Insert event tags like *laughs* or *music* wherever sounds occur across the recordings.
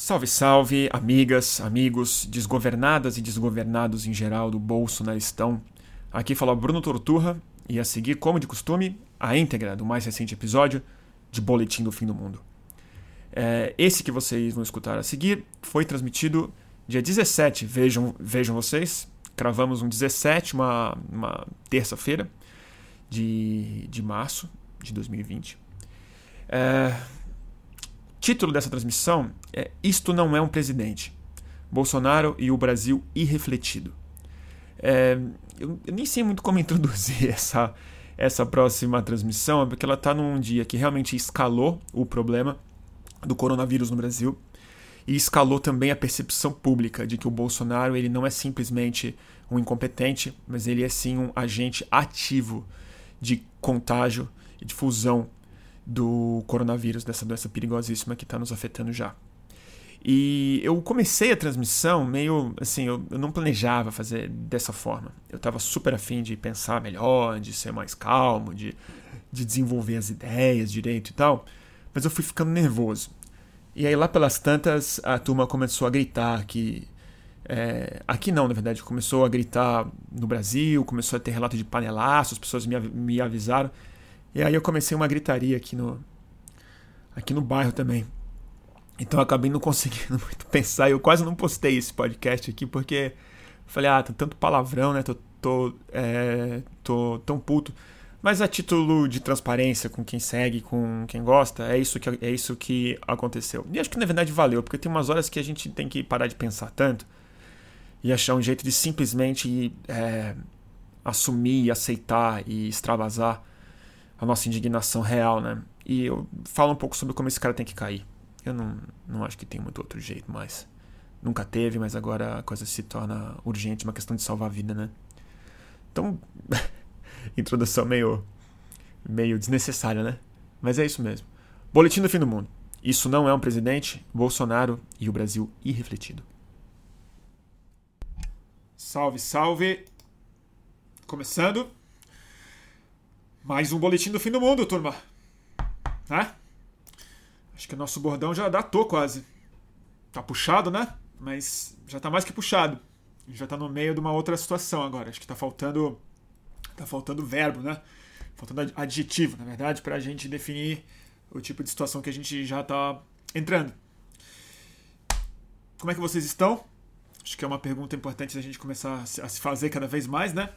Salve, salve, amigas, amigos, desgovernadas e desgovernados em geral do Bolsonaristão. Aqui fala Bruno Torturra e a seguir, como de costume, a íntegra do mais recente episódio de Boletim do Fim do Mundo. É, esse que vocês vão escutar a seguir foi transmitido dia 17, vejam, vejam vocês, cravamos um 17, uma, uma terça-feira de, de março de 2020. É, Título dessa transmissão é Isto não é um presidente. Bolsonaro e o Brasil irrefletido. É, eu, eu, nem sei muito como *laughs* introduzir essa, essa próxima transmissão, porque ela está num dia que realmente escalou o problema do coronavírus no Brasil e escalou também a percepção pública de que o Bolsonaro ele não é simplesmente um incompetente, mas ele é sim um agente ativo de contágio e difusão do coronavírus, dessa doença perigosíssima que está nos afetando já. E eu comecei a transmissão meio assim, eu, eu não planejava fazer dessa forma. Eu estava super afim de pensar melhor, de ser mais calmo, de, de desenvolver as ideias direito e tal, mas eu fui ficando nervoso. E aí lá pelas tantas a turma começou a gritar que. É, aqui não, na verdade, começou a gritar no Brasil, começou a ter relato de panelaço, as pessoas me, me avisaram. E aí eu comecei uma gritaria aqui no aqui no bairro também. Então eu acabei não conseguindo *laughs* muito pensar. Eu quase não postei esse podcast aqui porque falei, ah, tem tanto palavrão, né? Tô, tô, é, tô tão puto. Mas a título de transparência com quem segue, com quem gosta, é isso que, é isso que aconteceu. E acho que na verdade valeu, porque tem umas horas que a gente tem que parar de pensar tanto e achar um jeito de simplesmente é, assumir, aceitar e extravasar a nossa indignação real, né? E eu falo um pouco sobre como esse cara tem que cair. Eu não, não acho que tem muito outro jeito, mas nunca teve, mas agora a coisa se torna urgente, uma questão de salvar a vida, né? Então, *laughs* introdução meio meio desnecessária, né? Mas é isso mesmo. Boletim do fim do mundo. Isso não é um presidente, Bolsonaro e o Brasil irrefletido. Salve, salve. Começando. Mais um boletim do fim do mundo, turma. Né? Acho que o nosso bordão já datou quase. Tá puxado, né? Mas já tá mais que puxado. Já tá no meio de uma outra situação agora. Acho que tá faltando. Tá faltando verbo, né? Faltando adjetivo, na verdade, pra gente definir o tipo de situação que a gente já tá entrando. Como é que vocês estão? Acho que é uma pergunta importante da gente começar a se fazer cada vez mais, né?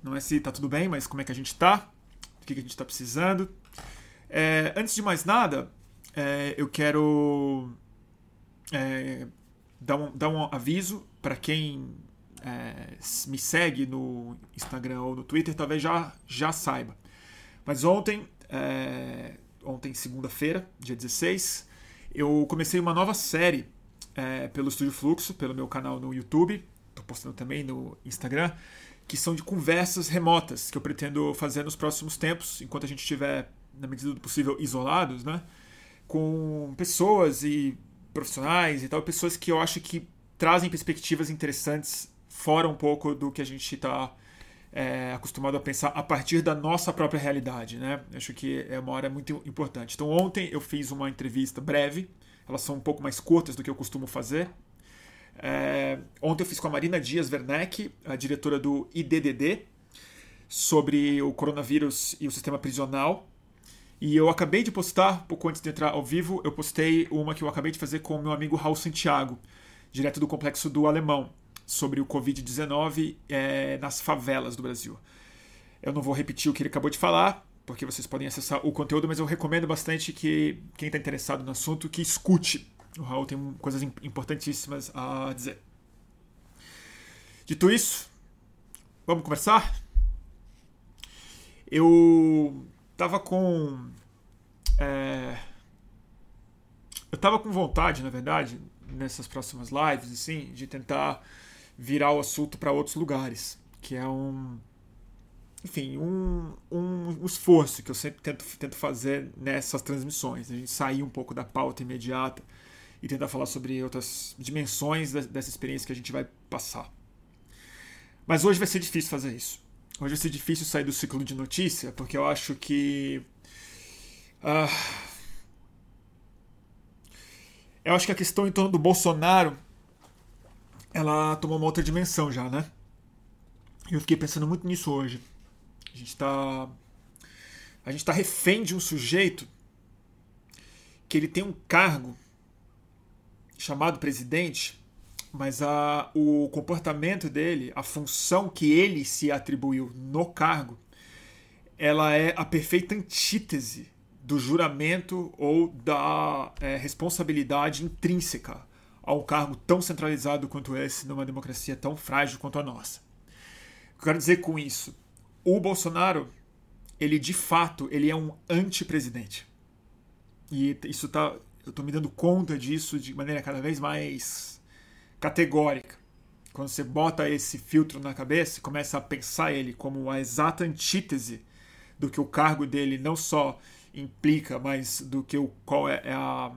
Não é se tá tudo bem, mas como é que a gente tá? O que a gente está precisando. É, antes de mais nada, é, eu quero é, dar, um, dar um aviso para quem é, me segue no Instagram ou no Twitter, talvez já, já saiba. Mas ontem, é, ontem segunda-feira, dia 16, eu comecei uma nova série é, pelo Estúdio Fluxo, pelo meu canal no YouTube, estou postando também no Instagram, que são de conversas remotas que eu pretendo fazer nos próximos tempos, enquanto a gente estiver, na medida do possível, isolados, né? Com pessoas e profissionais e tal, pessoas que eu acho que trazem perspectivas interessantes fora um pouco do que a gente está é, acostumado a pensar a partir da nossa própria realidade, né? Acho que é uma hora muito importante. Então ontem eu fiz uma entrevista breve, elas são um pouco mais curtas do que eu costumo fazer, é, ontem eu fiz com a Marina Dias Werneck, a diretora do IDDD, sobre o coronavírus e o sistema prisional. E eu acabei de postar, pouco antes de entrar ao vivo, eu postei uma que eu acabei de fazer com o meu amigo Raul Santiago, direto do Complexo do Alemão, sobre o Covid-19 é, nas favelas do Brasil. Eu não vou repetir o que ele acabou de falar, porque vocês podem acessar o conteúdo, mas eu recomendo bastante que quem está interessado no assunto que escute o Raul tem coisas importantíssimas a dizer. Dito isso, vamos conversar? Eu tava com. É, eu tava com vontade, na verdade, nessas próximas lives, assim, de tentar virar o assunto para outros lugares, que é um enfim, um, um, esforço que eu sempre tento, tento fazer nessas transmissões. A gente sair um pouco da pauta imediata e tentar falar sobre outras dimensões dessa experiência que a gente vai passar. Mas hoje vai ser difícil fazer isso. Hoje vai ser difícil sair do ciclo de notícia, porque eu acho que. Uh, Eu acho que a questão em torno do Bolsonaro ela tomou uma outra dimensão já, né? Eu fiquei pensando muito nisso hoje. A gente está a gente está refém de um sujeito que ele tem um cargo chamado presidente, mas a, o comportamento dele, a função que ele se atribuiu no cargo, ela é a perfeita antítese do juramento ou da é, responsabilidade intrínseca a um cargo tão centralizado quanto esse numa democracia tão frágil quanto a nossa. O que eu quero dizer com isso? O Bolsonaro, ele de fato, ele é um antipresidente. E isso tá, eu estou me dando conta disso de maneira cada vez mais categórica. Quando você bota esse filtro na cabeça e começa a pensar ele como a exata antítese do que o cargo dele não só implica, mas do que o qual é, é a,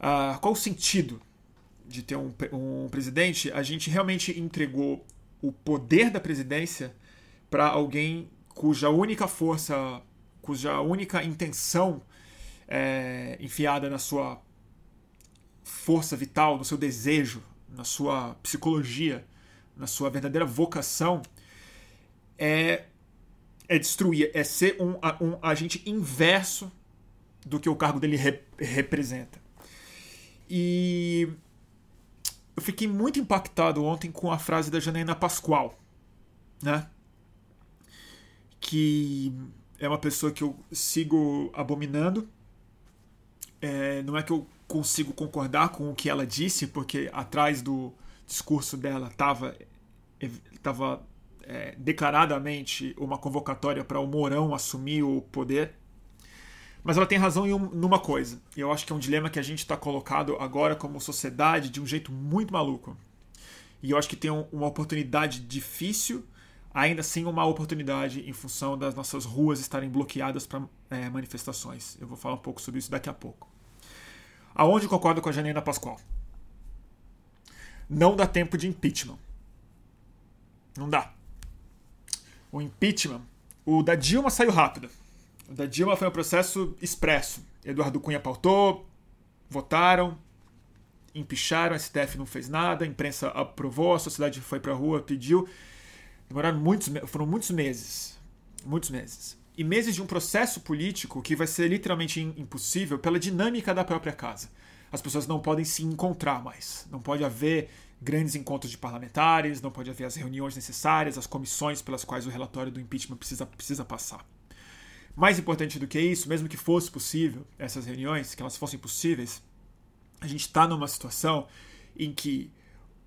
a qual o sentido de ter um, um presidente, a gente realmente entregou o poder da presidência para alguém cuja única força, cuja única intenção é, enfiada na sua força vital, no seu desejo, na sua psicologia, na sua verdadeira vocação, é é destruir, é ser um, um agente inverso do que o cargo dele rep representa. E eu fiquei muito impactado ontem com a frase da Janaína Pascoal, né? Que é uma pessoa que eu sigo abominando. É, não é que eu consigo concordar com o que ela disse, porque atrás do discurso dela estava tava é, declaradamente uma convocatória para o Mourão assumir o poder. Mas ela tem razão em um, numa coisa. E eu acho que é um dilema que a gente está colocado agora como sociedade de um jeito muito maluco. E eu acho que tem um, uma oportunidade difícil, ainda assim uma oportunidade em função das nossas ruas estarem bloqueadas para é, manifestações. Eu vou falar um pouco sobre isso daqui a pouco. Aonde concordo com a Janina Pascoal? Não dá tempo de impeachment. Não dá o impeachment, o da Dilma saiu rápido. O da Dilma foi um processo expresso. Eduardo Cunha pautou, votaram, empicharam, a STF não fez nada, a imprensa aprovou, a sociedade foi para a rua, pediu. Demoraram muitos, foram muitos meses. Muitos meses. E meses de um processo político que vai ser literalmente impossível pela dinâmica da própria casa. As pessoas não podem se encontrar mais. Não pode haver grandes encontros de parlamentares, não pode haver as reuniões necessárias, as comissões pelas quais o relatório do impeachment precisa, precisa passar. Mais importante do que isso, mesmo que fosse possível essas reuniões, que elas fossem possíveis, a gente está numa situação em que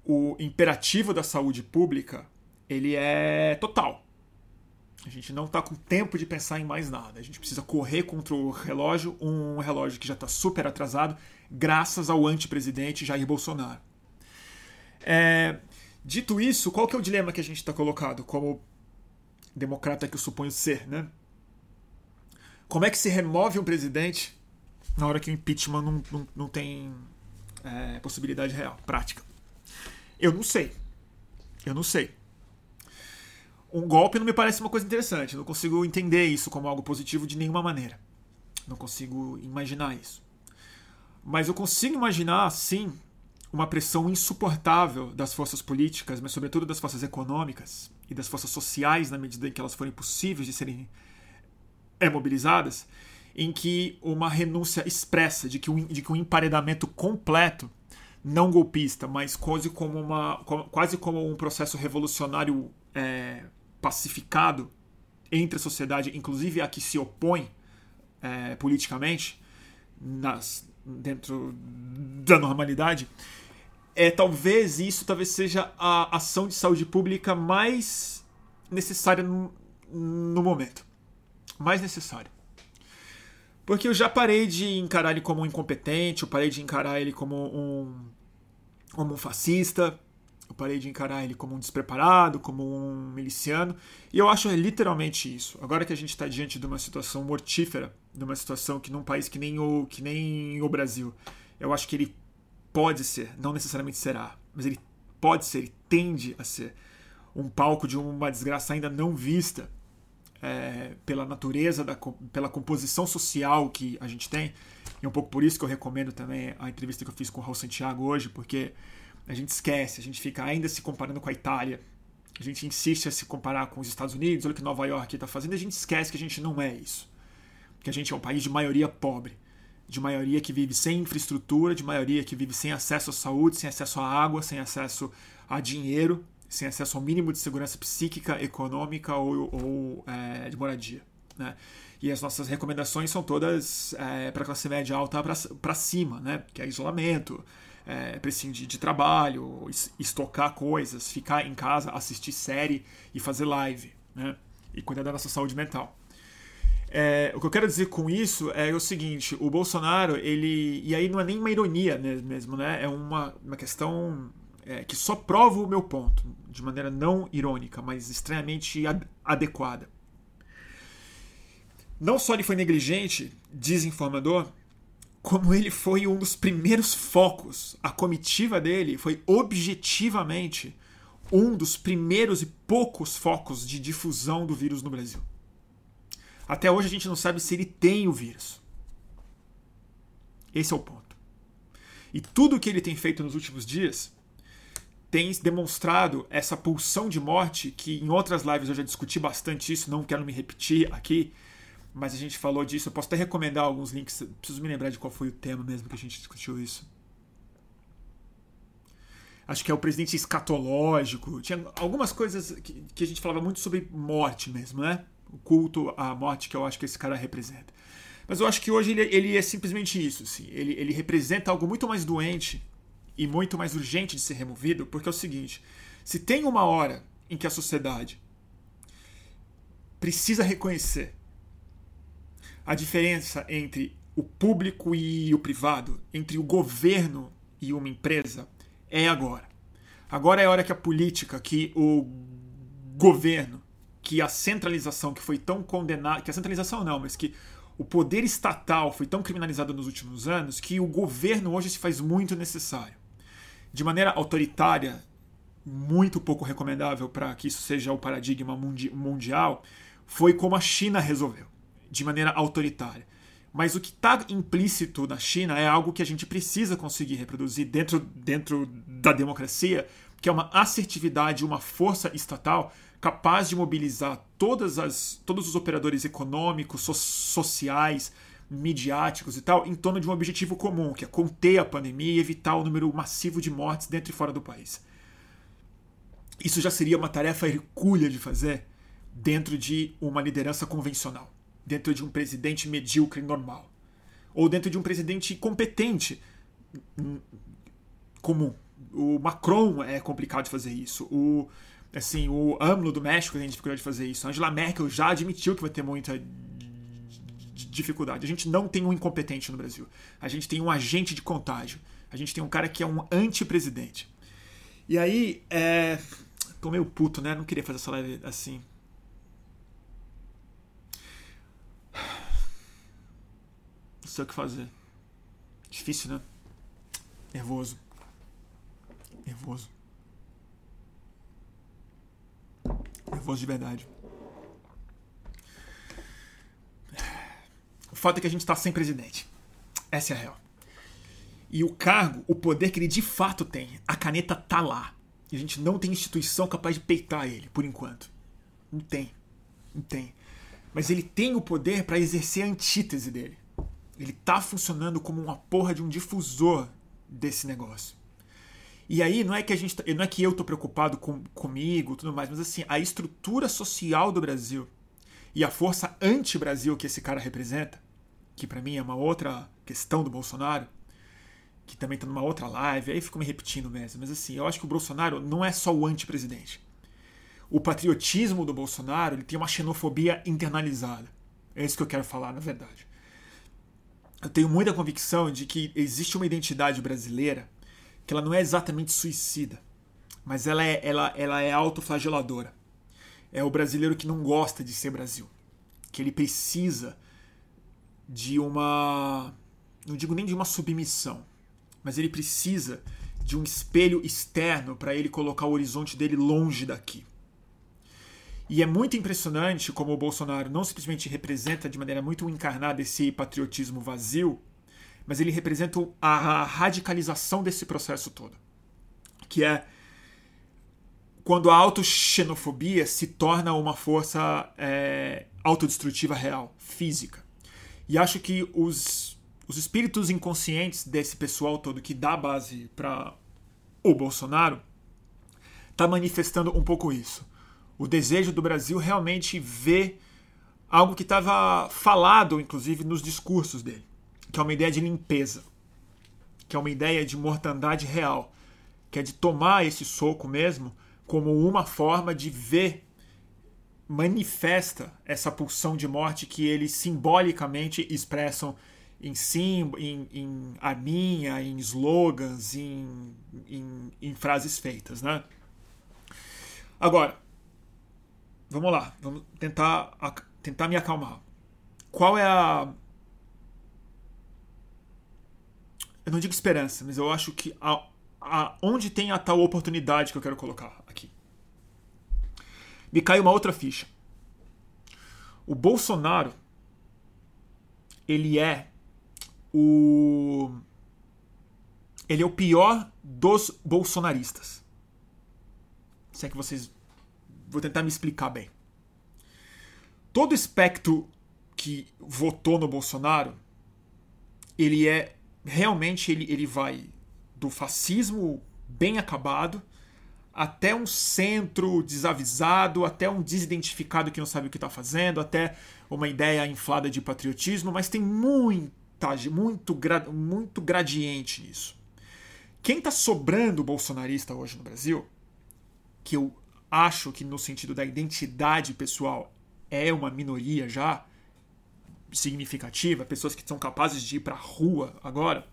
o imperativo da saúde pública ele é total. A gente não está com tempo de pensar em mais nada. A gente precisa correr contra o relógio, um relógio que já está super atrasado, graças ao antepresidente Jair Bolsonaro. É, dito isso, qual que é o dilema que a gente está colocado como democrata que eu suponho ser, né? Como é que se remove um presidente na hora que o impeachment não, não, não tem é, possibilidade real, prática? Eu não sei. Eu não sei. Um golpe não me parece uma coisa interessante. Não consigo entender isso como algo positivo de nenhuma maneira. Não consigo imaginar isso. Mas eu consigo imaginar, sim, uma pressão insuportável das forças políticas, mas sobretudo das forças econômicas e das forças sociais, na medida em que elas forem possíveis de serem é, mobilizadas, em que uma renúncia expressa de que um, de que um emparedamento completo, não golpista, mas quase como, uma, quase como um processo revolucionário é, pacificado entre a sociedade, inclusive a que se opõe é, politicamente, nas, dentro da normalidade, é talvez isso talvez seja a ação de saúde pública mais necessária no, no momento. Mais necessária. Porque eu já parei de encarar ele como um incompetente, eu parei de encarar ele como um, como um fascista, eu parei de encarar ele como um despreparado, como um miliciano, e eu acho literalmente isso. Agora que a gente está diante de uma situação mortífera, de uma situação que num país que nem o, que nem o Brasil, eu acho que ele pode ser, não necessariamente será, mas ele pode ser, ele tende a ser um palco de uma desgraça ainda não vista é, pela natureza, da, pela composição social que a gente tem. E é um pouco por isso que eu recomendo também a entrevista que eu fiz com o Raul Santiago hoje, porque a gente esquece, a gente fica ainda se comparando com a Itália, a gente insiste a se comparar com os Estados Unidos, olha o que Nova York está fazendo, e a gente esquece que a gente não é isso. Que a gente é um país de maioria pobre, de maioria que vive sem infraestrutura, de maioria que vive sem acesso à saúde, sem acesso à água, sem acesso a dinheiro, sem acesso ao mínimo de segurança psíquica, econômica ou, ou é, de moradia. Né? E as nossas recomendações são todas é, para classe média alta para cima, né? que é isolamento, é, prescindir de trabalho, estocar coisas, ficar em casa, assistir série e fazer live, né? E cuidar da nossa saúde mental. É, o que eu quero dizer com isso é o seguinte: o Bolsonaro, ele. E aí não é nem uma ironia mesmo, né? É uma, uma questão é, que só prova o meu ponto, de maneira não irônica, mas extremamente ad adequada. Não só ele foi negligente, desinformador, como ele foi um dos primeiros focos. A comitiva dele foi objetivamente um dos primeiros e poucos focos de difusão do vírus no Brasil. Até hoje a gente não sabe se ele tem o vírus. Esse é o ponto. E tudo o que ele tem feito nos últimos dias tem demonstrado essa pulsão de morte que em outras lives eu já discuti bastante isso, não quero me repetir aqui, mas a gente falou disso. Eu posso até recomendar alguns links. Preciso me lembrar de qual foi o tema mesmo que a gente discutiu isso. Acho que é o presidente escatológico. Tinha algumas coisas que, que a gente falava muito sobre morte mesmo, né? O culto à morte que eu acho que esse cara representa. Mas eu acho que hoje ele, ele é simplesmente isso. Assim. Ele, ele representa algo muito mais doente e muito mais urgente de ser removido, porque é o seguinte: se tem uma hora em que a sociedade precisa reconhecer a diferença entre o público e o privado, entre o governo e uma empresa, é agora. Agora é a hora que a política, que o governo, que a centralização que foi tão condenada, que a centralização não, mas que o poder estatal foi tão criminalizado nos últimos anos que o governo hoje se faz muito necessário. De maneira autoritária, muito pouco recomendável para que isso seja o paradigma mundial, foi como a China resolveu de maneira autoritária. Mas o que está implícito na China é algo que a gente precisa conseguir reproduzir dentro, dentro da democracia, que é uma assertividade, uma força estatal capaz de mobilizar todas as, todos os operadores econômicos, so, sociais, midiáticos e tal, em torno de um objetivo comum, que é conter a pandemia e evitar o número massivo de mortes dentro e fora do país. Isso já seria uma tarefa hercúlea de fazer dentro de uma liderança convencional dentro de um presidente medíocre normal. Ou dentro de um presidente competente hum, comum. O Macron é complicado de fazer isso. O, assim, o AMLO do México tem dificuldade de fazer isso. A Angela Merkel já admitiu que vai ter muita dificuldade. A gente não tem um incompetente no Brasil. A gente tem um agente de contágio. A gente tem um cara que é um anti-presidente. E aí, é... tô meio puto, né? Não queria fazer essa live assim. Sei o que fazer. Difícil, né? Nervoso. Nervoso. Nervoso de verdade. O fato é que a gente está sem presidente. Essa é a real. E o cargo, o poder que ele de fato tem, a caneta tá lá. E a gente não tem instituição capaz de peitar ele, por enquanto. Não tem. Não tem. Mas ele tem o poder para exercer a antítese dele. Ele tá funcionando como uma porra de um difusor desse negócio. E aí não é que a gente, tá, não é que eu tô preocupado com comigo, tudo mais, mas assim, a estrutura social do Brasil e a força anti-Brasil que esse cara representa, que para mim é uma outra questão do Bolsonaro, que também tá numa outra live, aí fico me repetindo mesmo, mas assim, eu acho que o Bolsonaro não é só o anti-presidente. O patriotismo do Bolsonaro, ele tem uma xenofobia internalizada. É isso que eu quero falar, na verdade eu tenho muita convicção de que existe uma identidade brasileira que ela não é exatamente suicida, mas ela é, ela, ela é autoflageladora. É o brasileiro que não gosta de ser Brasil, que ele precisa de uma, não digo nem de uma submissão, mas ele precisa de um espelho externo para ele colocar o horizonte dele longe daqui. E é muito impressionante como o Bolsonaro não simplesmente representa de maneira muito encarnada esse patriotismo vazio, mas ele representa a radicalização desse processo todo. Que é quando a autoxenofobia se torna uma força é, autodestrutiva real, física. E acho que os, os espíritos inconscientes desse pessoal todo que dá base para o Bolsonaro está manifestando um pouco isso. O desejo do Brasil realmente ver algo que estava falado, inclusive, nos discursos dele, que é uma ideia de limpeza, que é uma ideia de mortandade real, que é de tomar esse soco mesmo como uma forma de ver manifesta essa pulsão de morte que eles simbolicamente expressam em sim, em, em arminha, em slogans, em, em, em frases feitas, né? Agora, vamos lá, vamos tentar, tentar me acalmar. Qual é a. Eu não digo esperança, mas eu acho que a, a, onde tem a tal oportunidade que eu quero colocar aqui. Me cai uma outra ficha. O Bolsonaro, ele é o. Ele é o pior dos bolsonaristas. Se é que vocês. Vou tentar me explicar bem. Todo espectro que votou no Bolsonaro, ele é. Realmente ele, ele vai do fascismo bem acabado até um centro desavisado, até um desidentificado que não sabe o que está fazendo, até uma ideia inflada de patriotismo, mas tem muita, muito, muito gradiente nisso. Quem está sobrando bolsonarista hoje no Brasil que eu acho que no sentido da identidade pessoal é uma minoria já significativa, pessoas que são capazes de ir para a rua agora,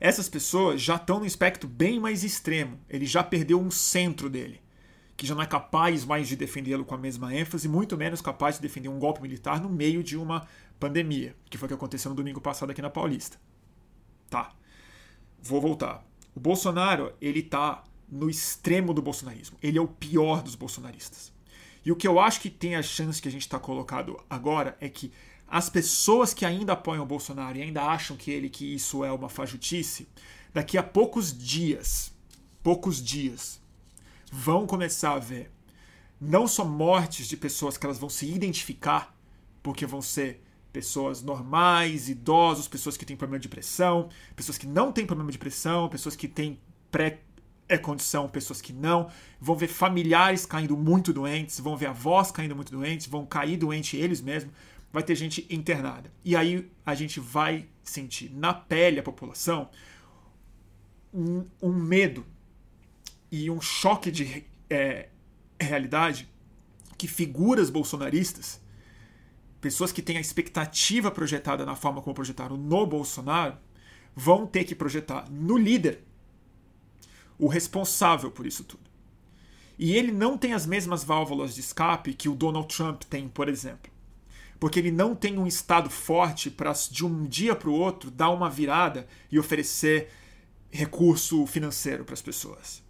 essas pessoas já estão no espectro bem mais extremo. Ele já perdeu um centro dele, que já não é capaz mais de defendê-lo com a mesma ênfase, muito menos capaz de defender um golpe militar no meio de uma pandemia, que foi o que aconteceu no domingo passado aqui na Paulista. Tá. Vou voltar. O Bolsonaro, ele tá no extremo do bolsonarismo. Ele é o pior dos bolsonaristas. E o que eu acho que tem a chance que a gente está colocado agora é que as pessoas que ainda apoiam o Bolsonaro e ainda acham que ele que isso é uma fajutice, daqui a poucos dias, poucos dias, vão começar a ver não só mortes de pessoas que elas vão se identificar, porque vão ser pessoas normais, idosos, pessoas que têm problema de pressão, pessoas que não têm problema de pressão, pessoas que têm pré é condição, pessoas que não, vão ver familiares caindo muito doentes, vão ver avós caindo muito doentes, vão cair doentes eles mesmos, vai ter gente internada. E aí a gente vai sentir na pele a população um, um medo e um choque de é, realidade que figuras bolsonaristas, pessoas que têm a expectativa projetada na forma como projetaram no Bolsonaro, vão ter que projetar no líder o responsável por isso tudo. E ele não tem as mesmas válvulas de escape que o Donald Trump tem, por exemplo. Porque ele não tem um Estado forte para, de um dia para o outro, dar uma virada e oferecer recurso financeiro para as pessoas.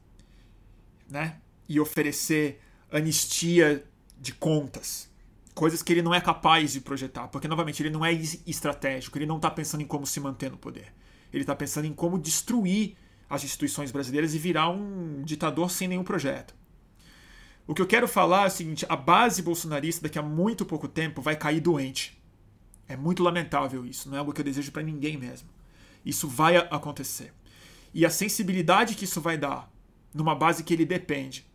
Né? E oferecer anistia de contas. Coisas que ele não é capaz de projetar. Porque, novamente, ele não é estratégico. Ele não está pensando em como se manter no poder. Ele está pensando em como destruir as instituições brasileiras e virar um ditador sem nenhum projeto. O que eu quero falar é o seguinte: a base bolsonarista daqui a muito pouco tempo vai cair doente. É muito lamentável isso, não é algo que eu desejo para ninguém mesmo. Isso vai acontecer. E a sensibilidade que isso vai dar numa base que ele depende,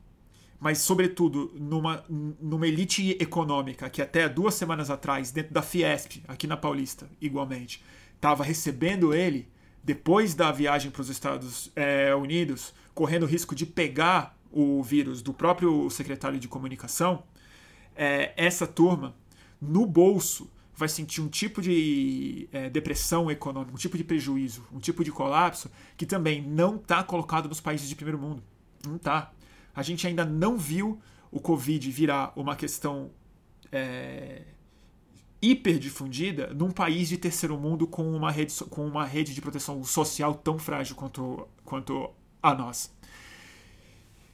mas sobretudo numa, numa elite econômica que até duas semanas atrás, dentro da Fiesp, aqui na Paulista, igualmente, estava recebendo ele, depois da viagem para os Estados é, Unidos, correndo o risco de pegar o vírus do próprio secretário de comunicação, é, essa turma, no bolso, vai sentir um tipo de é, depressão econômica, um tipo de prejuízo, um tipo de colapso que também não está colocado nos países de primeiro mundo. Não está. A gente ainda não viu o Covid virar uma questão é, hiperdifundida num país de terceiro mundo com uma rede, com uma rede de proteção social tão frágil quanto, quanto a nossa.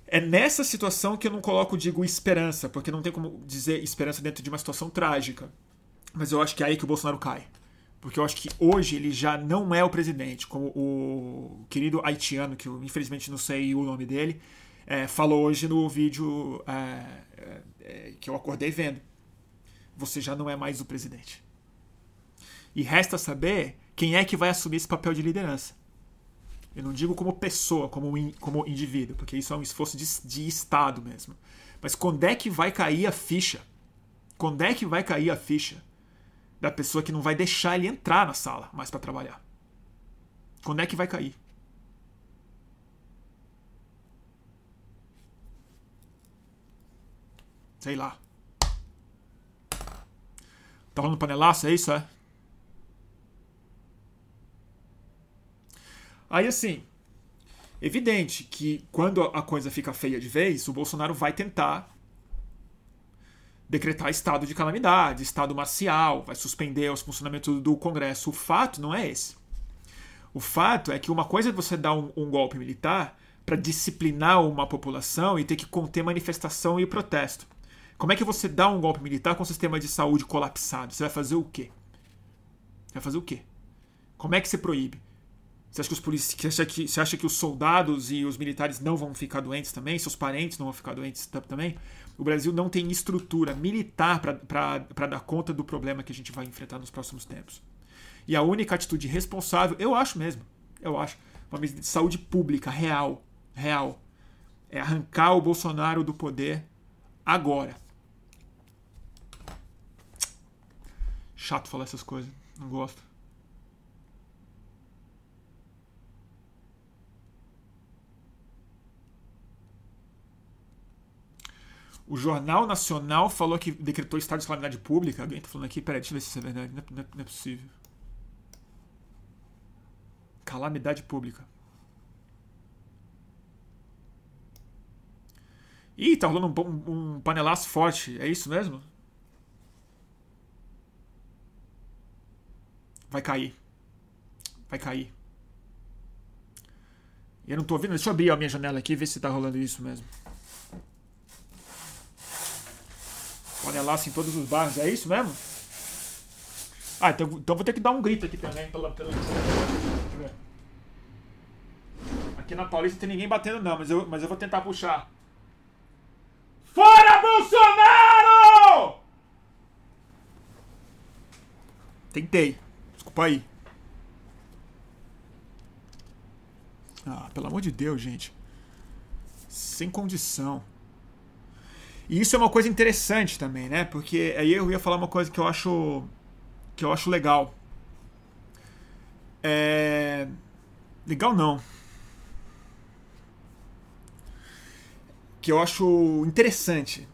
É nessa situação que eu não coloco, digo, esperança, porque não tem como dizer esperança dentro de uma situação trágica. Mas eu acho que é aí que o Bolsonaro cai. porque eu acho que hoje ele já não é o presidente, como o querido haitiano, que eu infelizmente não sei o nome dele, é, falou hoje no vídeo é, é, é que eu acordei vendo. Você já não é mais o presidente. E resta saber quem é que vai assumir esse papel de liderança. Eu não digo como pessoa, como, in, como indivíduo, porque isso é um esforço de, de Estado mesmo. Mas quando é que vai cair a ficha? Quando é que vai cair a ficha da pessoa que não vai deixar ele entrar na sala mais para trabalhar? Quando é que vai cair? Sei lá. Tá rolando panelaço, é isso, é? Aí assim, evidente que quando a coisa fica feia de vez, o Bolsonaro vai tentar decretar estado de calamidade, estado marcial, vai suspender os funcionamentos do Congresso. O fato não é esse. O fato é que uma coisa é você dar um, um golpe militar para disciplinar uma população e ter que conter manifestação e protesto. Como é que você dá um golpe militar com o sistema de saúde colapsado? Você vai fazer o quê? Vai fazer o quê? Como é que você proíbe? Você acha que os polici... você acha que, você acha que os soldados e os militares não vão ficar doentes também? Seus parentes não vão ficar doentes também? O Brasil não tem estrutura militar para dar conta do problema que a gente vai enfrentar nos próximos tempos. E a única atitude responsável, eu acho mesmo, eu acho, uma medida de saúde pública real, real, é arrancar o Bolsonaro do poder agora. Chato falar essas coisas, não gosto. O Jornal Nacional falou que decretou estado de calamidade pública. Alguém tá falando aqui, peraí, deixa eu ver se isso é verdade. Não é, não é, não é possível. Calamidade pública. Ih, tá rolando um, um, panelaço forte. É isso mesmo? Vai cair. Vai cair. Eu não tô ouvindo. Deixa eu abrir a minha janela aqui e ver se tá rolando isso mesmo. panelaço em todos os bairros, é isso mesmo? Ah, então, então vou ter que dar um grito aqui também pela, pela... Aqui na Paulista não tem ninguém batendo não, mas eu, mas eu vou tentar puxar. Fora Bolsonaro! Tentei. Desculpa aí. Ah, pelo amor de Deus, gente. Sem condição. E isso é uma coisa interessante também, né? Porque aí eu ia falar uma coisa que eu acho que eu acho legal. É... Legal não. Que eu acho interessante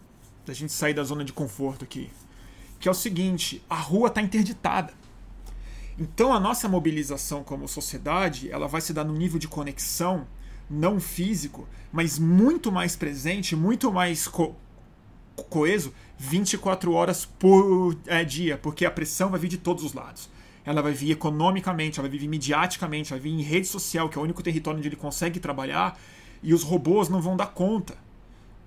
da gente sair da zona de conforto aqui. Que é o seguinte, a rua está interditada. Então a nossa mobilização como sociedade, ela vai se dar num nível de conexão não físico, mas muito mais presente, muito mais co coeso 24 horas por é, dia, porque a pressão vai vir de todos os lados. Ela vai vir economicamente, ela vai vir mediaticamente, vai vir em rede social, que é o único território onde ele consegue trabalhar, e os robôs não vão dar conta.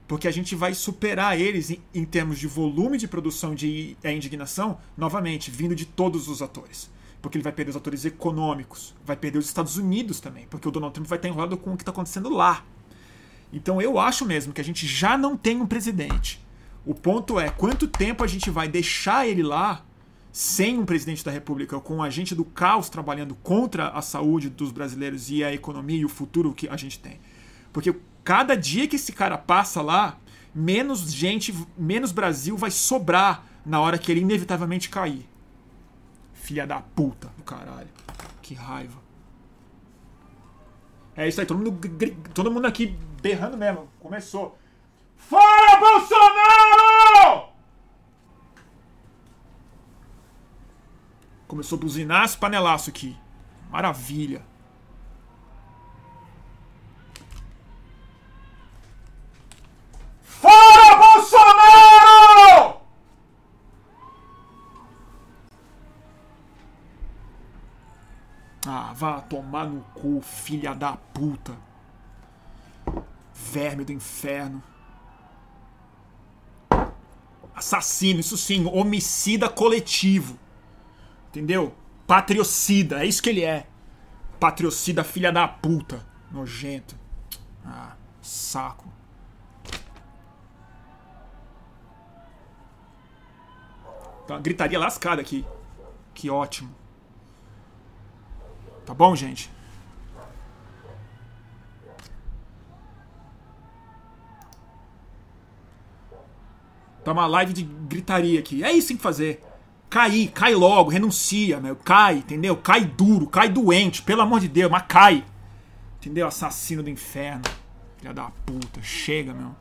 Porque a gente vai superar eles em, em termos de volume de produção de é, indignação, novamente, vindo de todos os atores. Porque ele vai perder os atores econômicos, vai perder os Estados Unidos também, porque o Donald Trump vai estar enrolado com o que está acontecendo lá. Então eu acho mesmo que a gente já não tem um presidente o ponto é quanto tempo a gente vai deixar ele lá sem um presidente da República, com um agente do caos trabalhando contra a saúde dos brasileiros e a economia e o futuro que a gente tem. Porque cada dia que esse cara passa lá, menos gente, menos Brasil vai sobrar na hora que ele inevitavelmente cair. Filha da puta do caralho. Que raiva. É isso aí, todo mundo, todo mundo aqui berrando mesmo. Começou. Fora Bolsonaro! Começou a buzinar esse panelaço aqui. Maravilha. Fora Bolsonaro! Ah, vá tomar no cu, filha da puta. Verme do inferno. Assassino, isso sim, homicida coletivo. Entendeu? Patriocida, é isso que ele é. Patriocida, filha da puta. Nojento. Ah, saco. Tá, gritaria lascada aqui. Que ótimo. Tá bom, gente? Tá uma live de gritaria aqui. É isso que tem que fazer. Cair, cai logo, renuncia, meu. Cai, entendeu? Cai duro, cai doente, pelo amor de Deus, mas cai. Entendeu? Assassino do inferno. Filha da puta, chega, meu.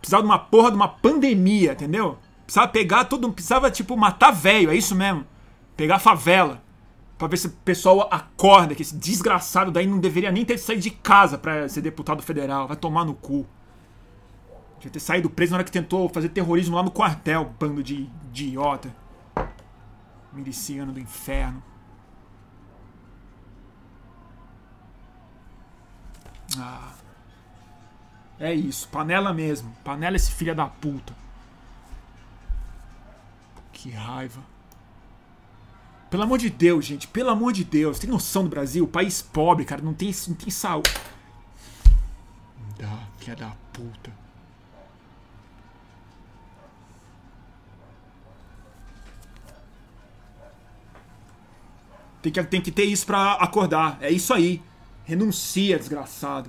Precisava de uma porra de uma pandemia, entendeu? Precisava pegar todo Precisava, tipo, matar velho, é isso mesmo. Pegar a favela. Pra ver se o pessoal acorda que esse desgraçado daí não deveria nem ter saído de casa pra ser deputado federal. Vai tomar no cu. Devia ter saído preso na hora que tentou fazer terrorismo lá no quartel, bando de idiota. Miliciano do inferno. Ah. É isso, panela mesmo. Panela esse filho da puta. Que raiva. Pelo amor de Deus, gente. Pelo amor de Deus. Tem noção do Brasil? País pobre, cara. Não tem, não tem saúde. Dá, filha da puta. Tem que, tem que ter isso pra acordar. É isso aí. Renuncia, desgraçado.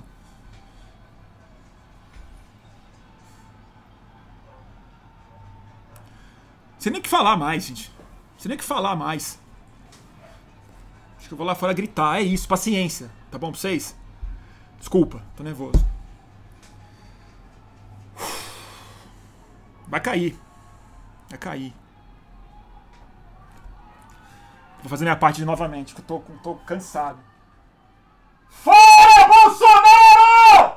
Você nem que falar mais, gente. Você nem que falar mais. Acho que eu vou lá fora gritar. É isso, paciência. Tá bom pra vocês? Desculpa, tô nervoso. Vai cair. Vai cair. Vou fazer minha parte novamente, que eu tô, tô cansado. Fora Bolsonaro!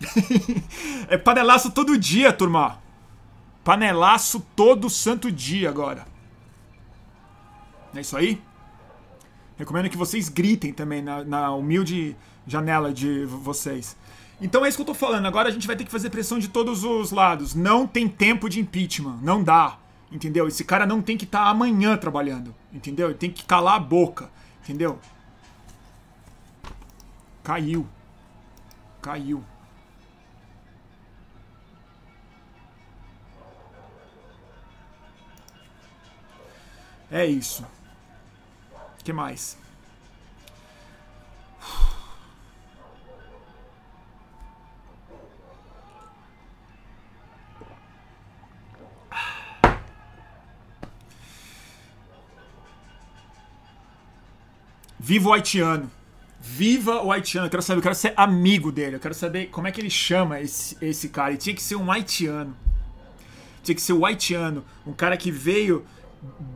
*laughs* é panelaço todo dia, turma. Panelaço todo santo dia agora. É isso aí? Recomendo que vocês gritem também na, na humilde janela de vocês. Então é isso que eu tô falando. Agora a gente vai ter que fazer pressão de todos os lados. Não tem tempo de impeachment. Não dá. Entendeu? Esse cara não tem que estar tá amanhã trabalhando. Entendeu? Ele tem que calar a boca. Entendeu? Caiu. Caiu. É isso. Que mais? Viva o haitiano. Viva o haitiano. Eu quero saber, eu quero ser amigo dele. Eu quero saber como é que ele chama esse, esse cara. Ele tinha que ser um haitiano. Tinha que ser o haitiano. Um cara que veio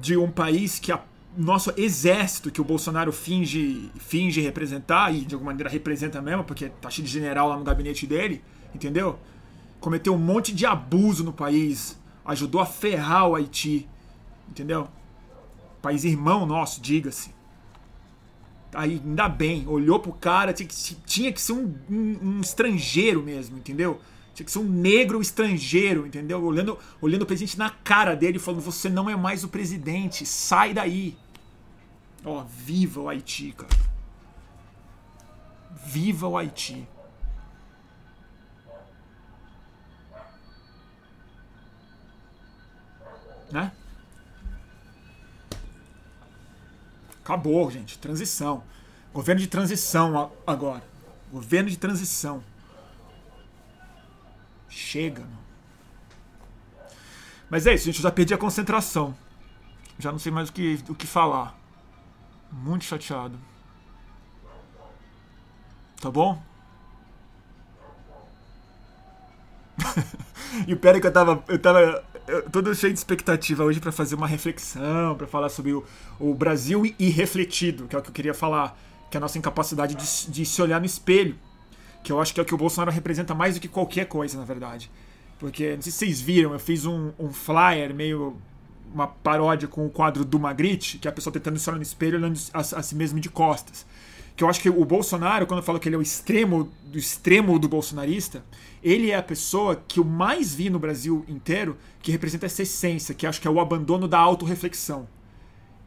de um país que a nosso exército que o Bolsonaro finge, finge representar, e de alguma maneira representa mesmo, porque tá cheio de general lá no gabinete dele, entendeu? Cometeu um monte de abuso no país, ajudou a ferrar o Haiti, entendeu? País irmão nosso, diga-se. Aí, ainda bem, olhou pro cara, tinha que, tinha que ser um, um, um, estrangeiro mesmo, entendeu? Tinha que ser um negro estrangeiro, entendeu? Olhando, olhando o presidente na cara dele falando: Você não é mais o presidente, sai daí. Ó, viva o Haiti, cara. Viva o Haiti. Né? Acabou, gente. Transição. Governo de transição agora. Governo de transição. Chega, meu. Mas é isso, gente. Eu já perdi a concentração. Já não sei mais o que, o que falar. Muito chateado. Tá bom? *laughs* e o pior é que eu tava. Eu tava eu, todo cheio de expectativa hoje para fazer uma reflexão, para falar sobre o, o Brasil irrefletido, que é o que eu queria falar, que é a nossa incapacidade de, de se olhar no espelho, que eu acho que é o que o Bolsonaro representa mais do que qualquer coisa, na verdade. Porque, não sei se vocês viram, eu fiz um, um flyer meio uma paródia com o quadro do Magritte, que é a pessoa tentando se olhar no espelho olhando a, a si mesmo de costas. Que eu acho que o Bolsonaro, quando eu falo que ele é o extremo do extremo do bolsonarista, ele é a pessoa que eu mais vi no Brasil inteiro que representa essa essência, que acho que é o abandono da autorreflexão.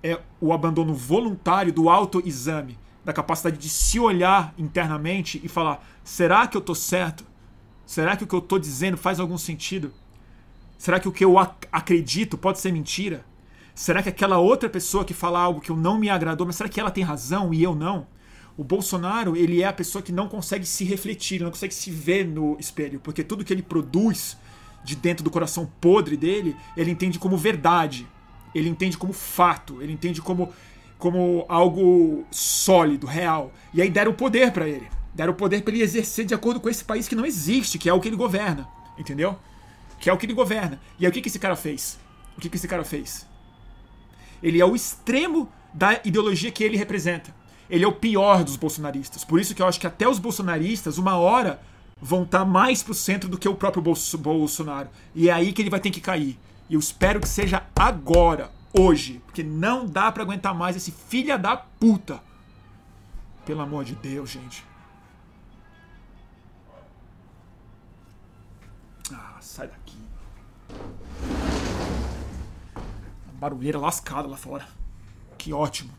É o abandono voluntário do autoexame, da capacidade de se olhar internamente e falar: será que eu tô certo? Será que o que eu tô dizendo faz algum sentido? Será que o que eu ac acredito pode ser mentira? Será que aquela outra pessoa que fala algo que eu não me agradou, mas será que ela tem razão e eu não? O Bolsonaro, ele é a pessoa que não consegue se refletir, não consegue se ver no espelho, porque tudo que ele produz de dentro do coração podre dele, ele entende como verdade, ele entende como fato, ele entende como, como algo sólido, real. E aí deram o poder para ele. Deram o poder para ele exercer de acordo com esse país que não existe, que é o que ele governa. Entendeu? Que é o que ele governa. E aí o que, que esse cara fez? O que, que esse cara fez? Ele é o extremo da ideologia que ele representa. Ele é o pior dos bolsonaristas. Por isso que eu acho que até os bolsonaristas, uma hora, vão estar tá mais pro centro do que o próprio Bolsonaro. E é aí que ele vai ter que cair. E eu espero que seja agora, hoje. Porque não dá para aguentar mais esse filha da puta. Pelo amor de Deus, gente. Ah, sai daqui barulheira lascada lá fora. Que ótimo.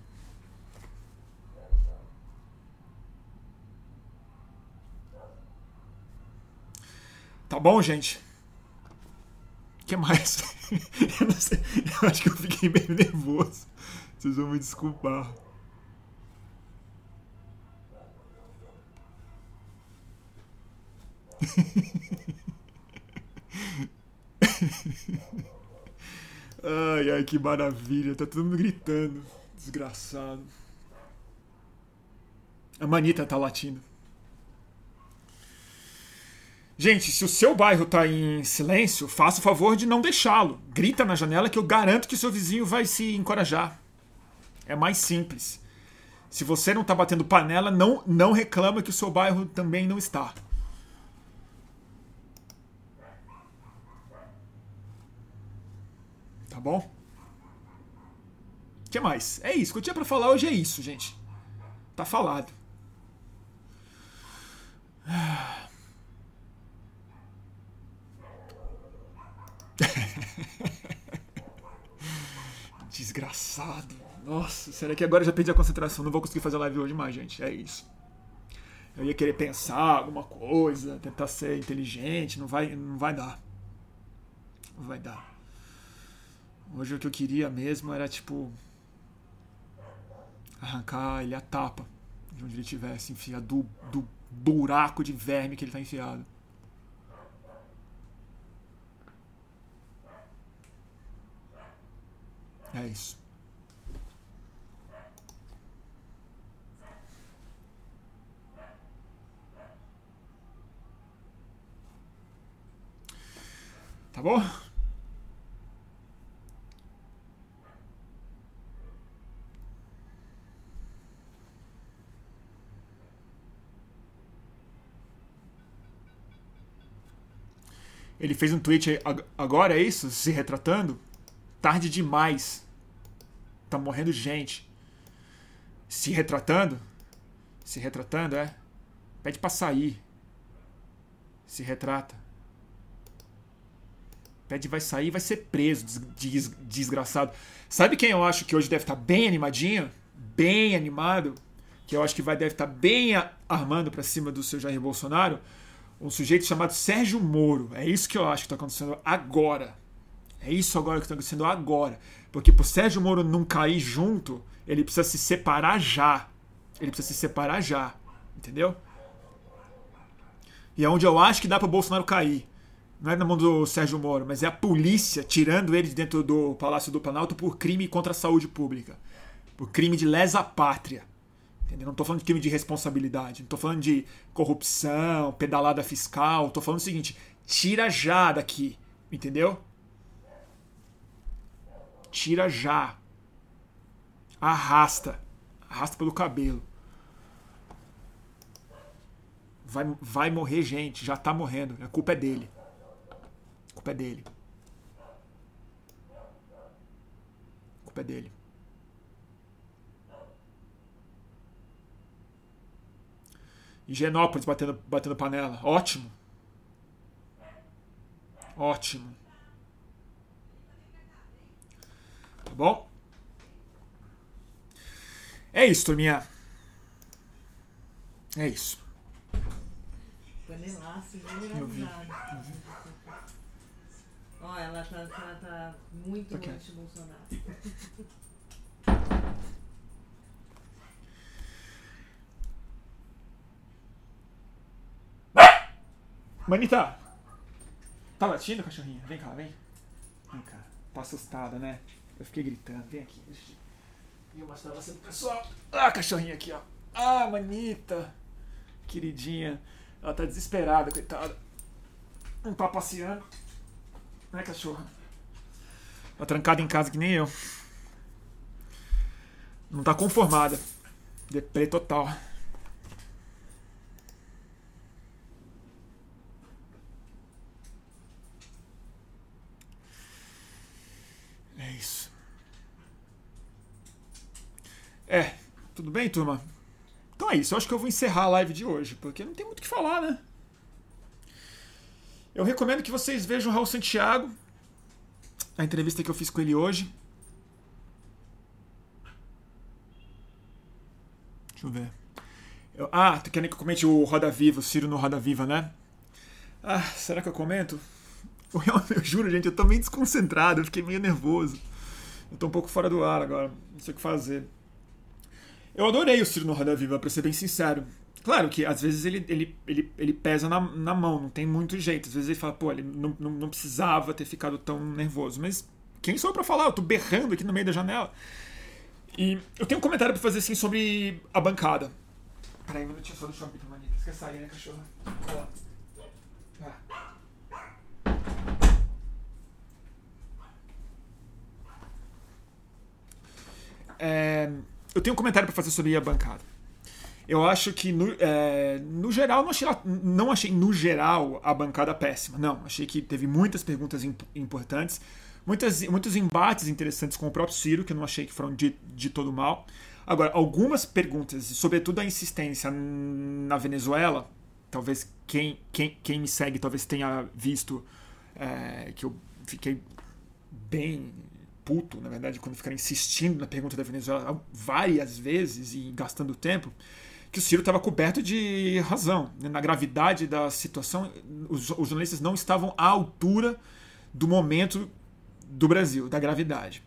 Tá bom, gente? O que mais? *laughs* eu sei. Eu acho que eu fiquei bem nervoso. Vocês vão me desculpar. *laughs* *laughs* Ai, ai, que maravilha. Tá todo mundo gritando. Desgraçado. A manita tá latindo. Gente, se o seu bairro tá em silêncio, faça o favor de não deixá-lo. Grita na janela que eu garanto que o seu vizinho vai se encorajar. É mais simples. Se você não tá batendo panela, não, não reclama que o seu bairro também não está. Bom? O que mais? É isso. O que eu tinha pra falar hoje é isso, gente. Tá falado. *sighs* Desgraçado. Nossa, será que agora eu já perdi a concentração? Não vou conseguir fazer live hoje mais, gente. É isso. Eu ia querer pensar alguma coisa, tentar ser inteligente. Não vai, não vai dar. Não vai dar. Hoje o que eu queria mesmo era tipo arrancar ele a tapa de onde ele tivesse enfiado do, do buraco de verme que ele está enfiado. É isso. Tá bom? Ele fez um tweet agora, é isso? Se retratando? Tarde demais. Tá morrendo gente. Se retratando? Se retratando, é? Pede pra sair. Se retrata. Pede vai sair vai ser preso, des desgraçado. Sabe quem eu acho que hoje deve estar tá bem animadinho? Bem animado? Que eu acho que vai deve estar tá bem armando para cima do seu Jair Bolsonaro? Um sujeito chamado Sérgio Moro. É isso que eu acho que está acontecendo agora. É isso agora que está acontecendo agora. Porque por Sérgio Moro não cair junto, ele precisa se separar já. Ele precisa se separar já. Entendeu? E é onde eu acho que dá para Bolsonaro cair. Não é na mão do Sérgio Moro, mas é a polícia tirando ele de dentro do Palácio do Planalto por crime contra a saúde pública. Por crime de lesa pátria. Entendeu? Não estou falando de crime de responsabilidade, não estou falando de corrupção, pedalada fiscal, estou falando o seguinte: tira já daqui, entendeu? Tira já. Arrasta. Arrasta pelo cabelo. Vai, vai morrer gente, já está morrendo. A culpa é dele. A culpa é dele. A culpa é dele. Higienópolis batendo, batendo panela. Ótimo. Ótimo. Tá bom? É isso, turminha. É isso. Panelaço, Eu vi. Ó, ela tá, tá, tá muito okay. anti-Bolsonaro. *laughs* Manita! Tá latindo, cachorrinha? Vem cá, vem. Vem cá. Tá assustada, né? Eu fiquei gritando. Vem aqui. Deixa eu mostrar você pro pessoal. Ah, cachorrinha aqui, ó. Ah, manita. Queridinha. Ela tá desesperada, coitada. Não tá passeando. Né, cachorra? Tá trancada em casa que nem eu. Não tá conformada. Deprê total. É isso. É, tudo bem, turma? Então é isso. Eu acho que eu vou encerrar a live de hoje, porque não tem muito o que falar, né? Eu recomendo que vocês vejam o Raul Santiago, a entrevista que eu fiz com ele hoje. Deixa eu ver. Eu, ah, tu querem que eu comente o Roda Viva, o Ciro no Roda Viva, né? Ah, será que eu comento? *laughs* Eu, eu juro, gente, eu tô meio desconcentrado, eu fiquei meio nervoso. Eu tô um pouco fora do ar agora, não sei o que fazer. Eu adorei o Ciro no Roda Viva, pra ser bem sincero. Claro que às vezes ele, ele, ele, ele pesa na, na mão, não tem muito jeito. Às vezes ele fala, pô, ele não, não, não precisava ter ficado tão nervoso. Mas quem sou eu pra falar? Eu tô berrando aqui no meio da janela. E eu tenho um comentário pra fazer assim sobre a bancada. Peraí, um minutinho só do shopping, manita. Esquece sair, né, cachorro? Olha lá. É, eu tenho um comentário para fazer sobre a bancada. Eu acho que, no, é, no geral, não achei, não achei, no geral, a bancada péssima. Não, achei que teve muitas perguntas imp importantes, muitas, muitos embates interessantes com o próprio Ciro, que eu não achei que foram de, de todo mal. Agora, algumas perguntas, sobretudo a insistência na Venezuela, talvez quem, quem, quem me segue talvez tenha visto é, que eu fiquei bem puto, na verdade, quando ficaram insistindo na pergunta da Venezuela várias vezes e gastando tempo, que o Ciro estava coberto de razão. Né? Na gravidade da situação, os, os jornalistas não estavam à altura do momento do Brasil, da gravidade.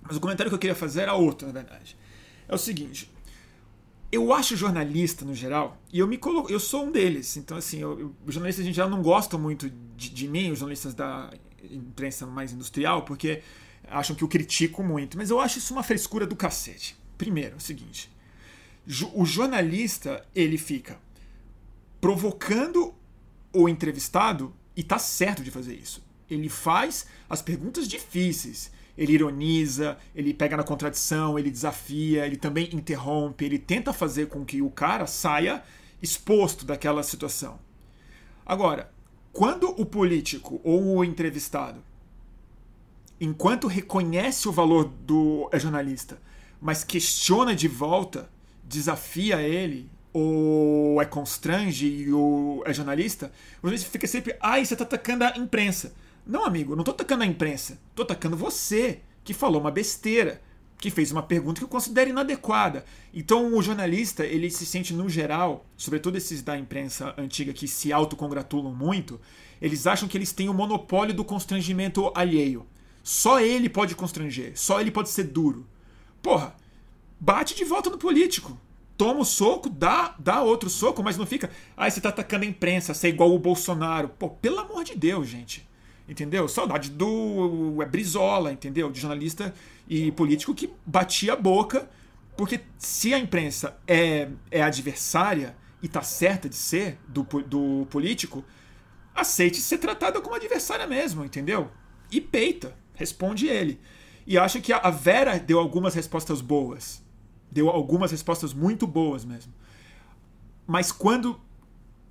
Mas o comentário que eu queria fazer era outro, na verdade. É o seguinte. Eu acho jornalista, no geral, e eu me coloco, eu sou um deles. Então, assim, eu, eu, os jornalistas em geral não gostam muito de, de mim, os jornalistas da imprensa mais industrial, porque acham que eu critico muito, mas eu acho isso uma frescura do cacete. Primeiro, é o seguinte: o jornalista ele fica provocando o entrevistado e tá certo de fazer isso. Ele faz as perguntas difíceis. Ele ironiza, ele pega na contradição, ele desafia, ele também interrompe, ele tenta fazer com que o cara saia exposto daquela situação. Agora, quando o político ou o entrevistado enquanto reconhece o valor do é jornalista, mas questiona de volta, desafia ele, ou é constrange o é jornalista, você fica sempre, ai, você tá atacando a imprensa. Não, amigo, não tô atacando a imprensa, tô atacando você, que falou uma besteira, que fez uma pergunta que eu considero inadequada. Então o jornalista, ele se sente no geral, sobretudo esses da imprensa antiga que se autocongratulam muito, eles acham que eles têm o monopólio do constrangimento alheio. Só ele pode constranger, só ele pode ser duro. Porra, bate de volta no político. Toma o soco, dá, dá outro soco, mas não fica. Ai, você tá atacando a imprensa, você é igual o Bolsonaro. Pô, pelo amor de Deus, gente. Entendeu? Saudade do é Brizola, entendeu? De jornalista e político que batia a boca. Porque se a imprensa é, é adversária e tá certa de ser do, do político, aceite ser tratada como adversária mesmo, entendeu? E peita responde ele. E acho que a Vera deu algumas respostas boas. Deu algumas respostas muito boas mesmo. Mas quando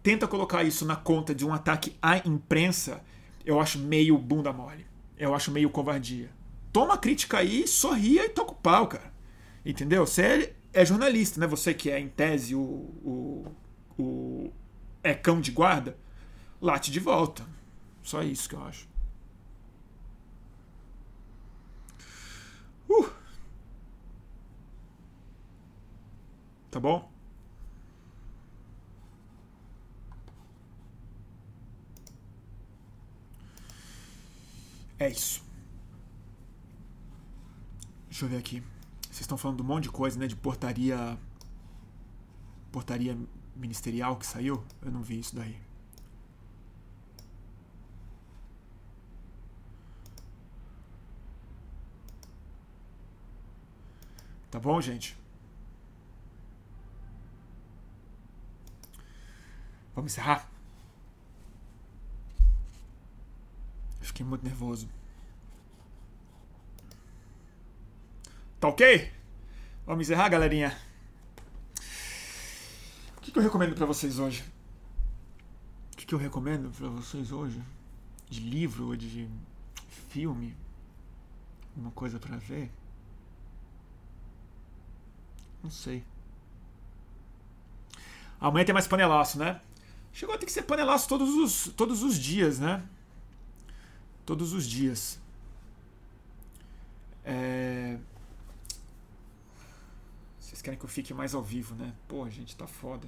tenta colocar isso na conta de um ataque à imprensa, eu acho meio bunda mole. Eu acho meio covardia. Toma a crítica aí, sorria e toca o pau, cara. Entendeu? Você é, é jornalista, né? Você que é, em tese, o, o, o é cão de guarda, late de volta. Só isso que eu acho. Tá bom? É isso. Deixa eu ver aqui. Vocês estão falando um monte de coisa, né? De portaria. Portaria ministerial que saiu. Eu não vi isso daí. Tá bom, gente? Vamos encerrar? Fiquei muito nervoso. Tá ok? Vamos encerrar, galerinha? O que, que eu recomendo para vocês hoje? O que, que eu recomendo para vocês hoje? De livro ou de filme? Uma coisa para ver? Não sei. Amanhã tem mais panelaço, né? Chegou a ter que ser panelaço todos os, todos os dias, né? todos os dias. É... Vocês querem que eu fique mais ao vivo, né? Pô, gente, tá foda.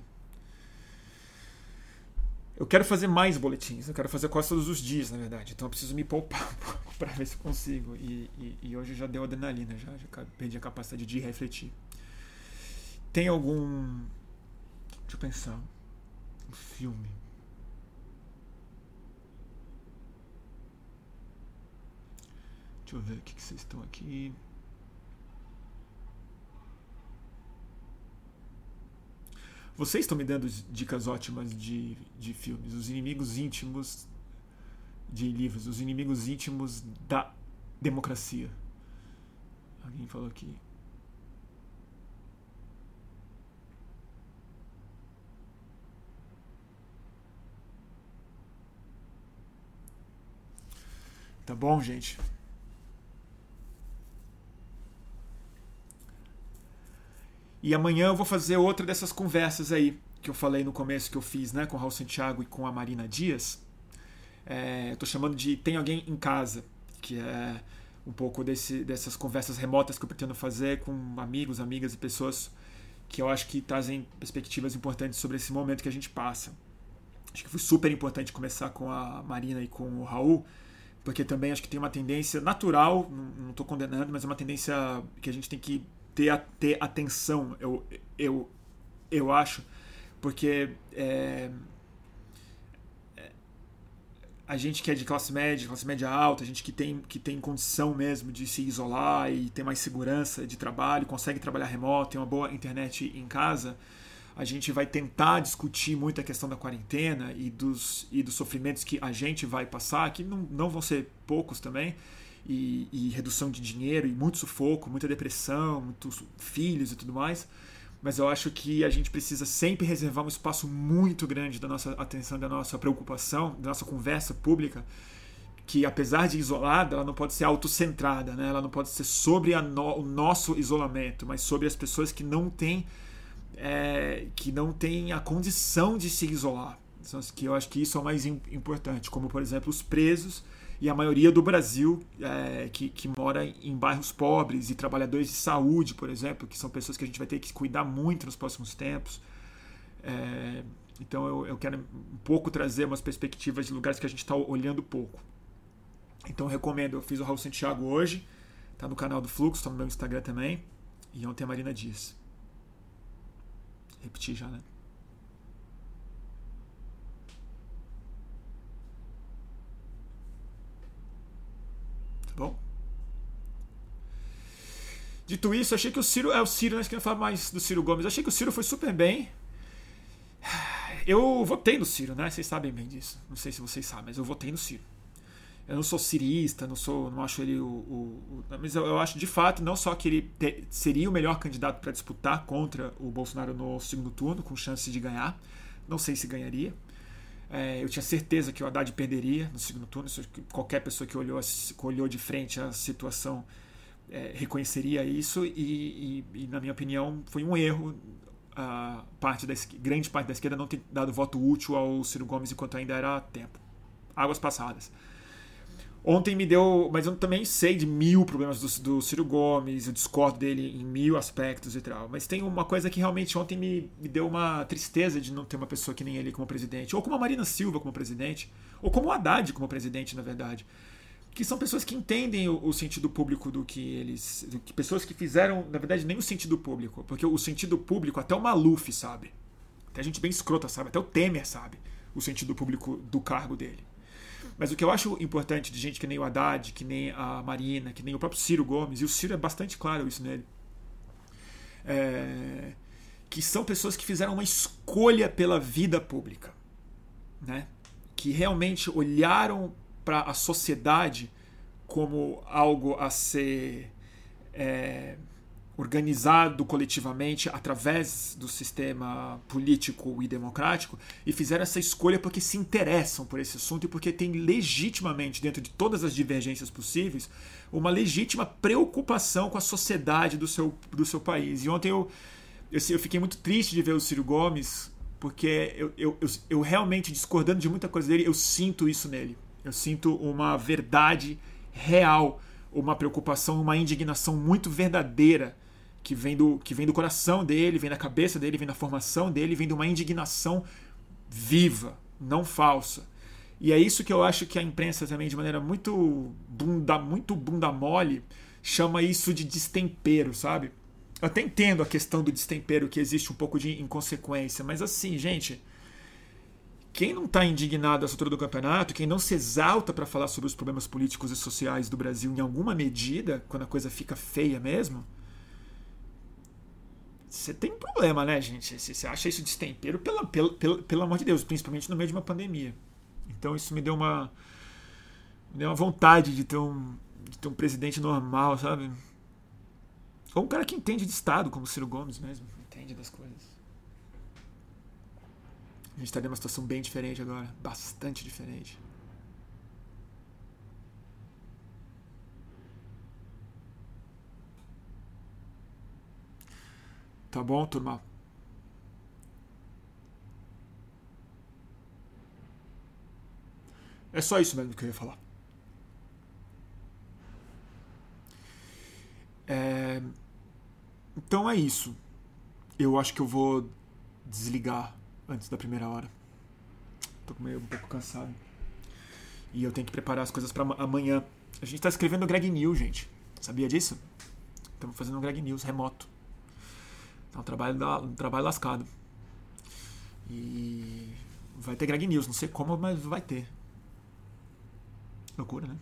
Eu quero fazer mais boletins, eu quero fazer quase todos os dias, na verdade. Então eu preciso me poupar *laughs* para ver se consigo. E, e, e, hoje já deu adrenalina, já, já perdi a capacidade de refletir. Tem algum. Deixa eu pensar. Um filme. Deixa eu ver o que, vocês estão aqui. Vocês estão me dando dicas ótimas de, de filmes. Os inimigos íntimos de livros. Os inimigos íntimos da democracia. Alguém falou aqui. Tá bom, gente? E amanhã eu vou fazer outra dessas conversas aí que eu falei no começo que eu fiz, né, com o Raul Santiago e com a Marina Dias. É, eu tô chamando de Tem Alguém em Casa, que é um pouco desse, dessas conversas remotas que eu pretendo fazer com amigos, amigas e pessoas que eu acho que trazem perspectivas importantes sobre esse momento que a gente passa. Acho que foi super importante começar com a Marina e com o Raul, porque também acho que tem uma tendência natural, não estou condenando, mas é uma tendência que a gente tem que ter, ter atenção, eu, eu, eu acho, porque é, é, a gente que é de classe média, classe média alta, a gente que tem, que tem condição mesmo de se isolar e ter mais segurança de trabalho, consegue trabalhar remoto, tem uma boa internet em casa, a gente vai tentar discutir muito a questão da quarentena e dos, e dos sofrimentos que a gente vai passar, que não, não vão ser poucos também, e, e, redução de dinheiro e muito sufoco, muita depressão, muitos filhos e tudo mais. Mas eu acho que a gente precisa sempre reservar um espaço muito grande da nossa atenção, da nossa preocupação, da nossa conversa pública, que apesar de isolada, ela não pode ser autocentrada, né? ela não pode ser sobre no, o nosso isolamento, mas sobre as pessoas que não têm é, que não têm a condição de se isolar. Que eu acho que isso é o mais importante, como por exemplo os presos e a maioria do Brasil é, que, que mora em bairros pobres e trabalhadores de saúde, por exemplo, que são pessoas que a gente vai ter que cuidar muito nos próximos tempos. É, então eu, eu quero um pouco trazer umas perspectivas de lugares que a gente está olhando pouco. Então eu recomendo, eu fiz o Raul Santiago hoje, tá no canal do Fluxo, tá no meu Instagram também, e ontem a Marina Dias. Repetir já, né? Bom. Dito isso, achei que o Ciro. É o Ciro, né? Que não falar mais do Ciro Gomes. Achei que o Ciro foi super bem. Eu votei no Ciro, né? Vocês sabem bem disso. Não sei se vocês sabem, mas eu votei no Ciro. Eu não sou cirista, não sou, não acho ele o, o, o mas eu, eu, acho de fato não só que ele te, seria o melhor candidato para disputar contra o Bolsonaro no segundo turno, com chance de ganhar. Não sei se ganharia. É, eu tinha certeza que o Haddad perderia no segundo turno. Qualquer pessoa que olhou, olhou de frente a situação é, reconheceria isso. E, e, e, na minha opinião, foi um erro a parte da grande parte da esquerda não tem dado voto útil ao Ciro Gomes enquanto ainda era tempo. Águas passadas. Ontem me deu. Mas eu também sei de mil problemas do, do Ciro Gomes, eu discordo dele em mil aspectos e tal. Mas tem uma coisa que realmente ontem me, me deu uma tristeza de não ter uma pessoa que nem ele como presidente, ou como a Marina Silva como presidente, ou como o Haddad como presidente, na verdade. Que são pessoas que entendem o, o sentido público do que eles. Do que pessoas que fizeram, na verdade, nem o sentido público. Porque o sentido público, até o Maluf sabe. Até a gente bem escrota sabe, até o Temer sabe o sentido público do cargo dele. Mas o que eu acho importante de gente que nem o Haddad, que nem a Marina, que nem o próprio Ciro Gomes, e o Ciro é bastante claro isso nele, é, que são pessoas que fizeram uma escolha pela vida pública, né? que realmente olharam para a sociedade como algo a ser é, organizado coletivamente através do sistema político e democrático e fizeram essa escolha porque se interessam por esse assunto e porque tem legitimamente, dentro de todas as divergências possíveis, uma legítima preocupação com a sociedade do seu, do seu país. E ontem eu, eu, eu fiquei muito triste de ver o Ciro Gomes, porque eu, eu, eu, eu realmente, discordando de muita coisa dele, eu sinto isso nele. Eu sinto uma verdade real, uma preocupação, uma indignação muito verdadeira que vem do, que vem do coração dele, vem da cabeça dele, vem da formação dele, vem de uma indignação viva, não falsa. E é isso que eu acho que a imprensa também, de maneira muito bunda, muito bunda mole, chama isso de destempero, sabe? Eu até entendo a questão do destempero, que existe um pouco de inconsequência, mas assim, gente, quem não está indignado essa altura do campeonato, quem não se exalta para falar sobre os problemas políticos e sociais do Brasil em alguma medida, quando a coisa fica feia mesmo, você tem um problema, né, gente? Você acha isso destempero, pelo, pelo, pelo, pelo amor de Deus, principalmente no meio de uma pandemia. Então isso me deu uma. Me deu uma vontade de ter um, de ter um presidente normal, sabe? Ou um cara que entende de Estado, como o Ciro Gomes mesmo, entende das coisas. A gente está numa situação bem diferente agora, bastante diferente. Tá bom, turma? É só isso mesmo que eu ia falar. É... Então é isso. Eu acho que eu vou desligar antes da primeira hora. Tô meio um pouco cansado. E eu tenho que preparar as coisas para amanhã. A gente tá escrevendo o Greg News, gente. Sabia disso? Estamos fazendo um Greg News remoto. É um trabalho, da, um trabalho lascado. E vai ter Greg News, não sei como, mas vai ter. Loucura, né?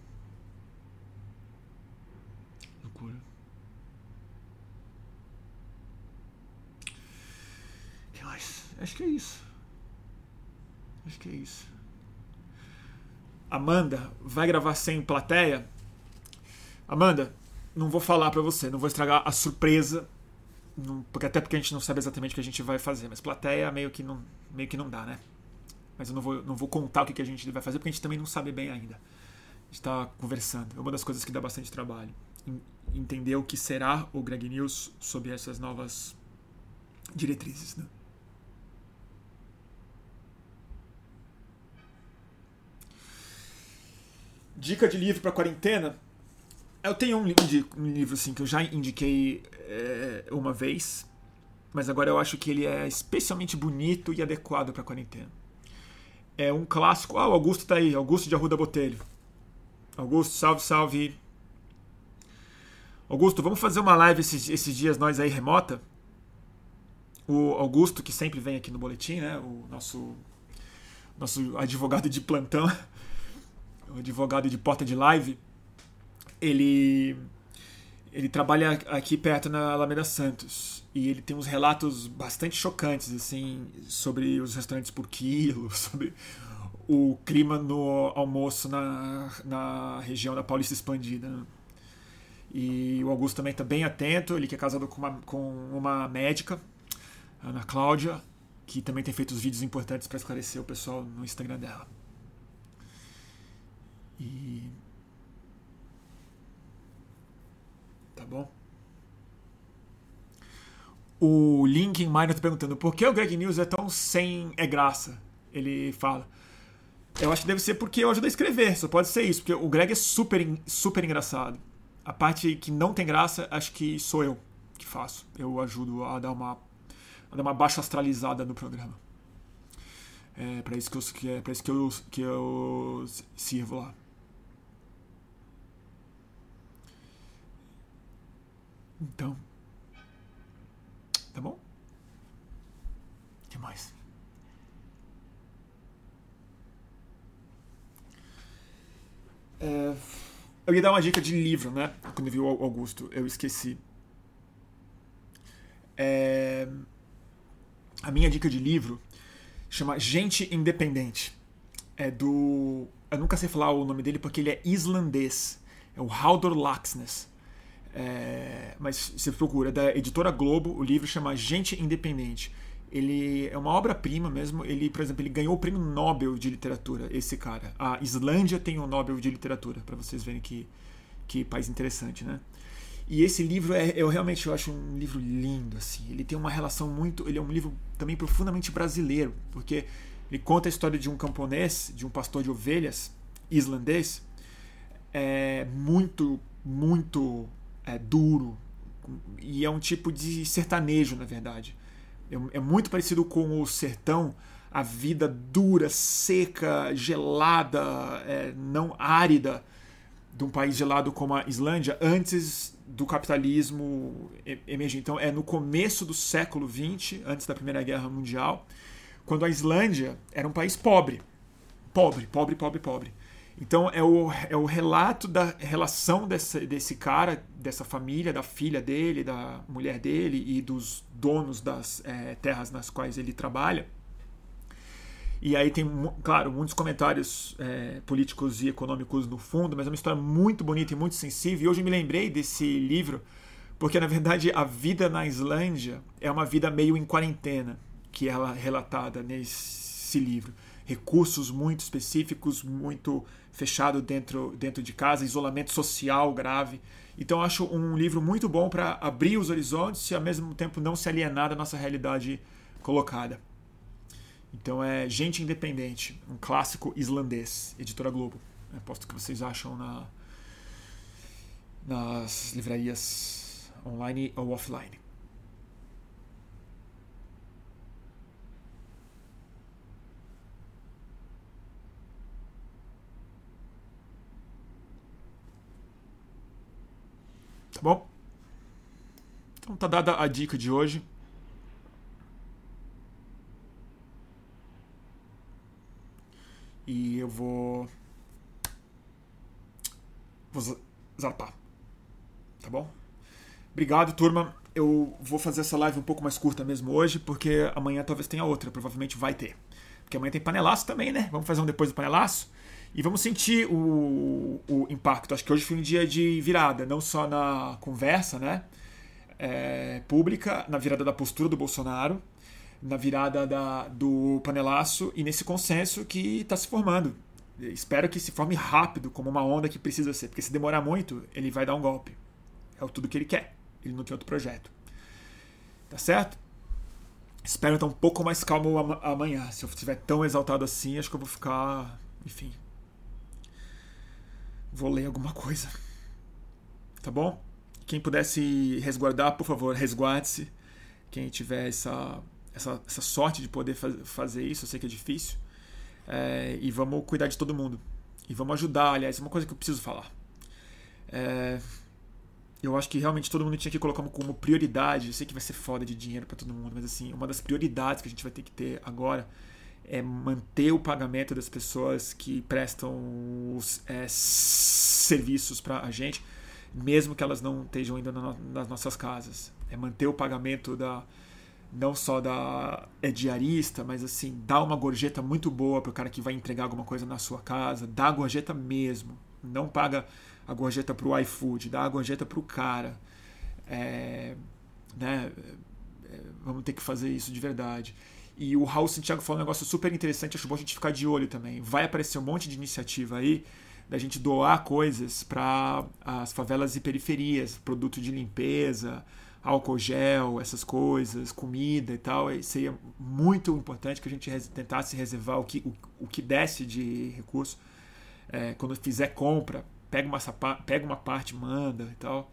Loucura. que mais? Acho que é isso. Acho que é isso. Amanda vai gravar sem plateia? Amanda, não vou falar para você, não vou estragar a surpresa não, porque até porque a gente não sabe exatamente o que a gente vai fazer, mas plateia meio que não, meio que não dá, né? Mas eu não vou, não vou contar o que, a gente vai fazer, porque a gente também não sabe bem ainda. A gente está conversando. É uma das coisas que dá bastante trabalho. Entender o que será o Greg News sob essas novas diretrizes, né? Dica de livro para quarentena. Eu tenho um, um, livro assim que eu já indiquei é, uma vez, mas agora eu acho que ele é especialmente bonito e adequado para quarentena. É um clássico. Ah, o Augusto tá aí, Augusto de Arruda Botelho. Augusto, salve, salve. Augusto, vamos fazer uma live esses, esses dias nós aí remota? O Augusto, que sempre vem aqui no boletim, né? O nosso, nosso advogado de plantão, *laughs* o advogado de porta de live ele ele trabalha aqui perto na Alameda Santos e ele tem uns relatos bastante chocantes assim sobre os restaurantes por quilo, *laughs* sobre o clima no almoço na, na região da Paulista Expandida. Né? E o Augusto também está bem atento, ele que é casado com uma, com uma médica, Ana Cláudia, que também tem feito os vídeos importantes para esclarecer o pessoal no Instagram dela. E Tá bom? O Linkin Minor tá perguntando por que o Greg News é tão sem é graça. Ele fala. Eu acho que deve ser porque eu ajudo a escrever, só pode ser isso, porque o Greg é super, super engraçado. A parte que não tem graça, acho que sou eu que faço. Eu ajudo a dar uma, a dar uma baixa astralizada no programa. É para isso que eu, que é, isso que eu, que eu sirvo lá. Então. Tá bom? Que mais? É, eu ia dar uma dica de livro, né? Quando vi o Augusto, eu esqueci. É, a minha dica de livro chama Gente Independente. É do. Eu nunca sei falar o nome dele porque ele é islandês. É o Haldor Laxness. É, mas você procura, é da editora Globo, o livro chama Gente Independente. Ele é uma obra-prima mesmo. Ele, por exemplo, ele ganhou o prêmio Nobel de literatura, esse cara. A Islândia tem o um Nobel de literatura, para vocês verem que, que país interessante, né? E esse livro é, eu realmente eu acho um livro lindo, assim. Ele tem uma relação muito, ele é um livro também profundamente brasileiro, porque ele conta a história de um camponês, de um pastor de ovelhas islandês, é muito, muito é, duro e é um tipo de sertanejo, na verdade. É, é muito parecido com o sertão, a vida dura, seca, gelada, é, não árida de um país gelado como a Islândia antes do capitalismo emergir. Então, é no começo do século XX, antes da Primeira Guerra Mundial, quando a Islândia era um país pobre. Pobre, pobre, pobre, pobre. Então, é o, é o relato da relação desse, desse cara, dessa família, da filha dele, da mulher dele e dos donos das é, terras nas quais ele trabalha e aí tem, claro, muitos comentários é, políticos e econômicos no fundo, mas é uma história muito bonita e muito sensível. E hoje me lembrei desse livro, porque na verdade a vida na Islândia é uma vida meio em quarentena, que é relatada nesse livro. Recursos muito específicos, muito fechado dentro, dentro de casa, isolamento social grave. Então acho um livro muito bom para abrir os horizontes e ao mesmo tempo não se alienar da nossa realidade colocada. Então é Gente Independente, um clássico islandês, editora Globo. Aposto que vocês acham na, nas livrarias online ou offline. Tá bom? Então tá dada a dica de hoje. E eu vou. Vou zarpar. Tá bom? Obrigado, turma. Eu vou fazer essa live um pouco mais curta mesmo hoje, porque amanhã talvez tenha outra. Provavelmente vai ter. Porque amanhã tem panelaço também, né? Vamos fazer um depois do panelaço. E vamos sentir o, o impacto. Acho que hoje foi um dia de virada, não só na conversa, né? É, pública, na virada da postura do Bolsonaro, na virada da, do panelaço e nesse consenso que está se formando. Espero que se forme rápido, como uma onda que precisa ser, porque se demorar muito, ele vai dar um golpe. É tudo que ele quer. Ele não tem outro projeto. Tá certo? Espero estar um pouco mais calmo amanhã. Se eu estiver tão exaltado assim, acho que eu vou ficar. Enfim. Vou ler alguma coisa. Tá bom? Quem pudesse resguardar, por favor, resguarde-se. Quem tiver essa essa, essa sorte de poder faz, fazer isso, eu sei que é difícil. É, e vamos cuidar de todo mundo. E vamos ajudar, aliás, é uma coisa que eu preciso falar. É, eu acho que realmente todo mundo tinha que colocar como prioridade. Eu sei que vai ser foda de dinheiro para todo mundo, mas assim, uma das prioridades que a gente vai ter que ter agora é manter o pagamento das pessoas que prestam os é, serviços para a gente, mesmo que elas não estejam ainda nas nossas casas. É manter o pagamento da, não só da é diarista, mas assim, dá uma gorjeta muito boa para o cara que vai entregar alguma coisa na sua casa, dá a gorjeta mesmo. Não paga a gorjeta para o iFood, dá a gorjeta para o cara. É, né, é, vamos ter que fazer isso de verdade. E o Raul Santiago falou um negócio super interessante, acho bom a gente ficar de olho também. Vai aparecer um monte de iniciativa aí da gente doar coisas para as favelas e periferias, produto de limpeza, álcool gel, essas coisas, comida e tal, seria muito importante que a gente tentasse reservar o que, o, o que desce de recurso. É, quando fizer compra, pega uma, pega uma parte, manda e tal,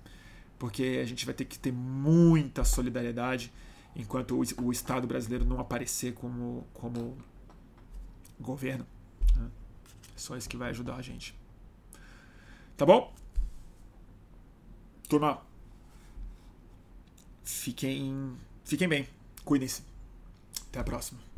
porque a gente vai ter que ter muita solidariedade enquanto o, o Estado brasileiro não aparecer como, como governo. Né? É só isso que vai ajudar a gente. Tá bom? Turma, fiquem, fiquem bem. Cuidem-se. Até a próxima.